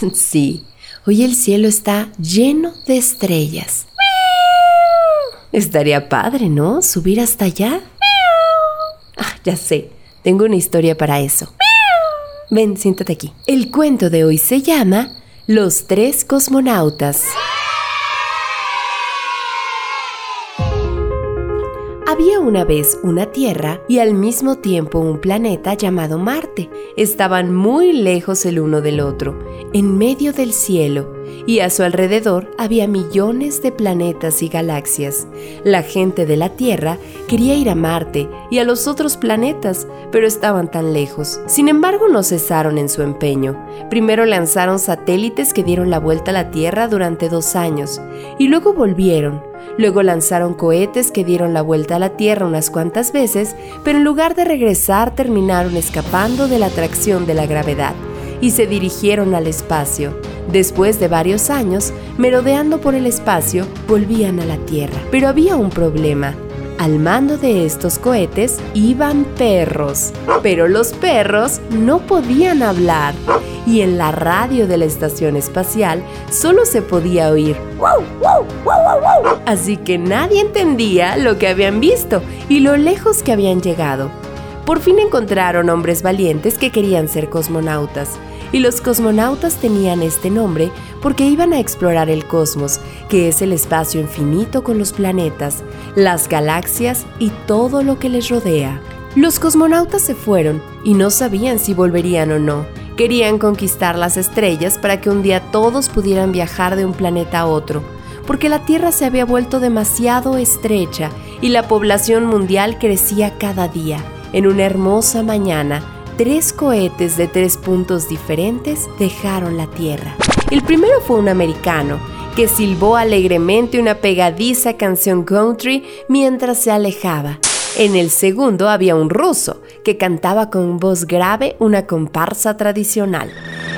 Sí, hoy el cielo está lleno de estrellas. Estaría padre, ¿no? Subir hasta allá. Ah, ya sé, tengo una historia para eso. Ven, siéntate aquí. El cuento de hoy se llama Los tres cosmonautas. Había una vez una Tierra y al mismo tiempo un planeta llamado Marte. Estaban muy lejos el uno del otro, en medio del cielo, y a su alrededor había millones de planetas y galaxias. La gente de la Tierra quería ir a Marte y a los otros planetas, pero estaban tan lejos. Sin embargo, no cesaron en su empeño. Primero lanzaron satélites que dieron la vuelta a la Tierra durante dos años, y luego volvieron. Luego lanzaron cohetes que dieron la vuelta a la Tierra unas cuantas veces, pero en lugar de regresar terminaron escapando de la atracción de la gravedad y se dirigieron al espacio. Después de varios años, merodeando por el espacio, volvían a la Tierra. Pero había un problema. Al mando de estos cohetes iban perros, pero los perros no podían hablar y en la radio de la estación espacial solo se podía oír. Así que nadie entendía lo que habían visto y lo lejos que habían llegado. Por fin encontraron hombres valientes que querían ser cosmonautas. Y los cosmonautas tenían este nombre porque iban a explorar el cosmos, que es el espacio infinito con los planetas, las galaxias y todo lo que les rodea. Los cosmonautas se fueron y no sabían si volverían o no. Querían conquistar las estrellas para que un día todos pudieran viajar de un planeta a otro, porque la Tierra se había vuelto demasiado estrecha y la población mundial crecía cada día. En una hermosa mañana, tres cohetes de tres puntos diferentes dejaron la Tierra. El primero fue un americano, que silbó alegremente una pegadiza canción country mientras se alejaba. En el segundo había un ruso, que cantaba con voz grave una comparsa tradicional.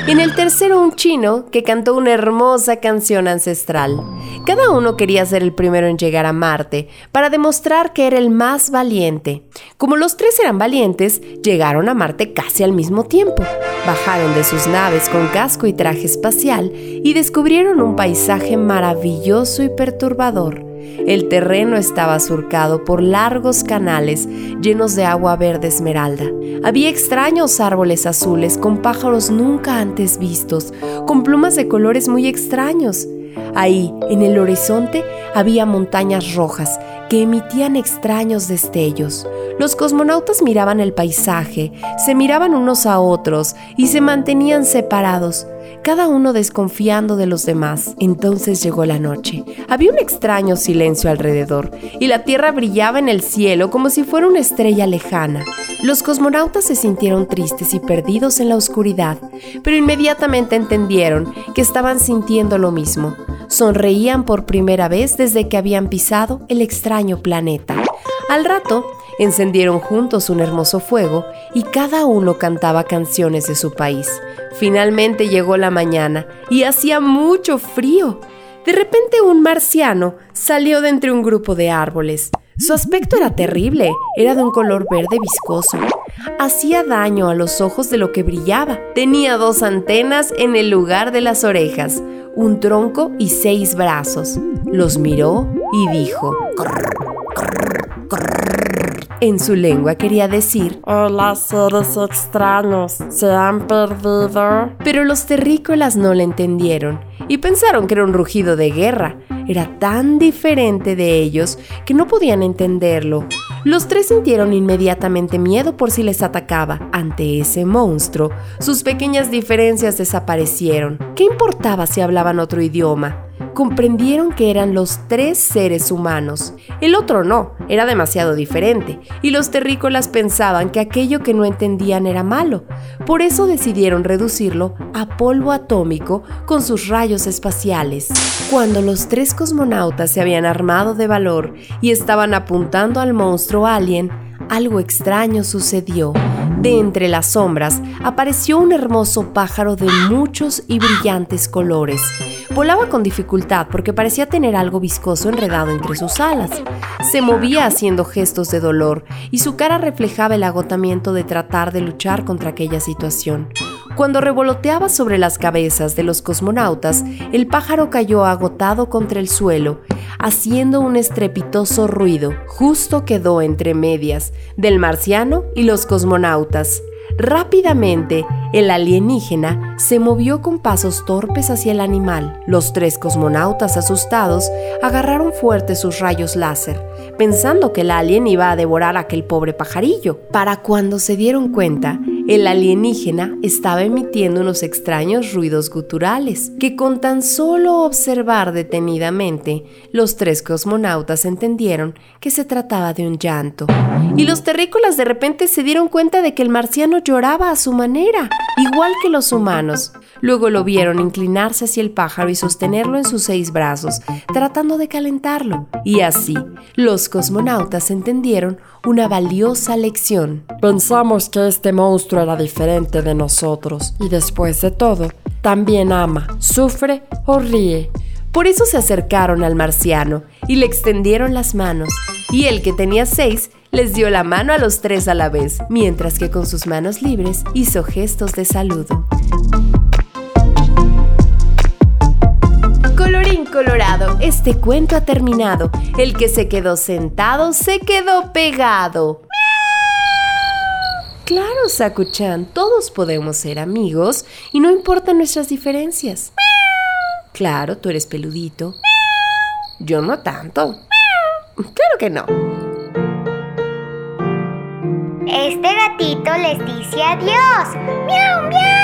En el tercero un chino, que cantó una hermosa canción ancestral. Cada uno quería ser el primero en llegar a Marte, para demostrar que era el más valiente. Como los tres eran valientes, llegaron a Marte casi al mismo tiempo. Bajaron de sus naves con casco y traje espacial y descubrieron un paisaje maravilloso y perturbador. El terreno estaba surcado por largos canales llenos de agua verde esmeralda. Había extraños árboles azules con pájaros nunca antes vistos, con plumas de colores muy extraños. Ahí, en el horizonte, había montañas rojas que emitían extraños destellos. Los cosmonautas miraban el paisaje, se miraban unos a otros y se mantenían separados, cada uno desconfiando de los demás. Entonces llegó la noche. Había un extraño silencio alrededor y la Tierra brillaba en el cielo como si fuera una estrella lejana. Los cosmonautas se sintieron tristes y perdidos en la oscuridad, pero inmediatamente entendieron que estaban sintiendo lo mismo. Sonreían por primera vez desde que habían pisado el extraño planeta. Al rato, encendieron juntos un hermoso fuego y cada uno cantaba canciones de su país. Finalmente llegó la mañana y hacía mucho frío. De repente un marciano salió de entre un grupo de árboles. Su aspecto era terrible, era de un color verde viscoso. Hacía daño a los ojos de lo que brillaba. Tenía dos antenas en el lugar de las orejas, un tronco y seis brazos. Los miró y dijo... En su lengua quería decir, Hola seres extraños, ¿se han perdido? pero los terrícolas no le entendieron y pensaron que era un rugido de guerra. Era tan diferente de ellos que no podían entenderlo. Los tres sintieron inmediatamente miedo por si les atacaba. Ante ese monstruo, sus pequeñas diferencias desaparecieron. ¿Qué importaba si hablaban otro idioma? Comprendieron que eran los tres seres humanos. El otro no, era demasiado diferente, y los terrícolas pensaban que aquello que no entendían era malo. Por eso decidieron reducirlo a polvo atómico con sus rayos espaciales. Cuando los tres cosmonautas se habían armado de valor y estaban apuntando al monstruo alien, algo extraño sucedió. De entre las sombras apareció un hermoso pájaro de muchos y brillantes colores. Volaba con dificultad porque parecía tener algo viscoso enredado entre sus alas. Se movía haciendo gestos de dolor y su cara reflejaba el agotamiento de tratar de luchar contra aquella situación. Cuando revoloteaba sobre las cabezas de los cosmonautas, el pájaro cayó agotado contra el suelo, haciendo un estrepitoso ruido. Justo quedó entre medias del marciano y los cosmonautas. Rápidamente, el alienígena se movió con pasos torpes hacia el animal. Los tres cosmonautas asustados agarraron fuerte sus rayos láser, pensando que el alien iba a devorar a aquel pobre pajarillo. Para cuando se dieron cuenta, el alienígena estaba emitiendo unos extraños ruidos guturales, que con tan solo observar detenidamente, los tres cosmonautas entendieron que se trataba de un llanto. Y los terrícolas de repente se dieron cuenta de que el marciano lloraba a su manera, igual que los humanos. Luego lo vieron inclinarse hacia el pájaro y sostenerlo en sus seis brazos, tratando de calentarlo. Y así, los cosmonautas entendieron una valiosa lección. Pensamos que este monstruo era diferente de nosotros y después de todo, también ama, sufre o ríe. Por eso se acercaron al marciano y le extendieron las manos, y el que tenía seis les dio la mano a los tres a la vez, mientras que con sus manos libres hizo gestos de saludo. Colorado, este cuento ha terminado. El que se quedó sentado se quedó pegado. Claro, Sakuchan, todos podemos ser amigos y no importan nuestras diferencias. Claro, tú eres peludito. Yo no tanto. Claro que no. Este gatito les dice adiós. ¡Miau, miau!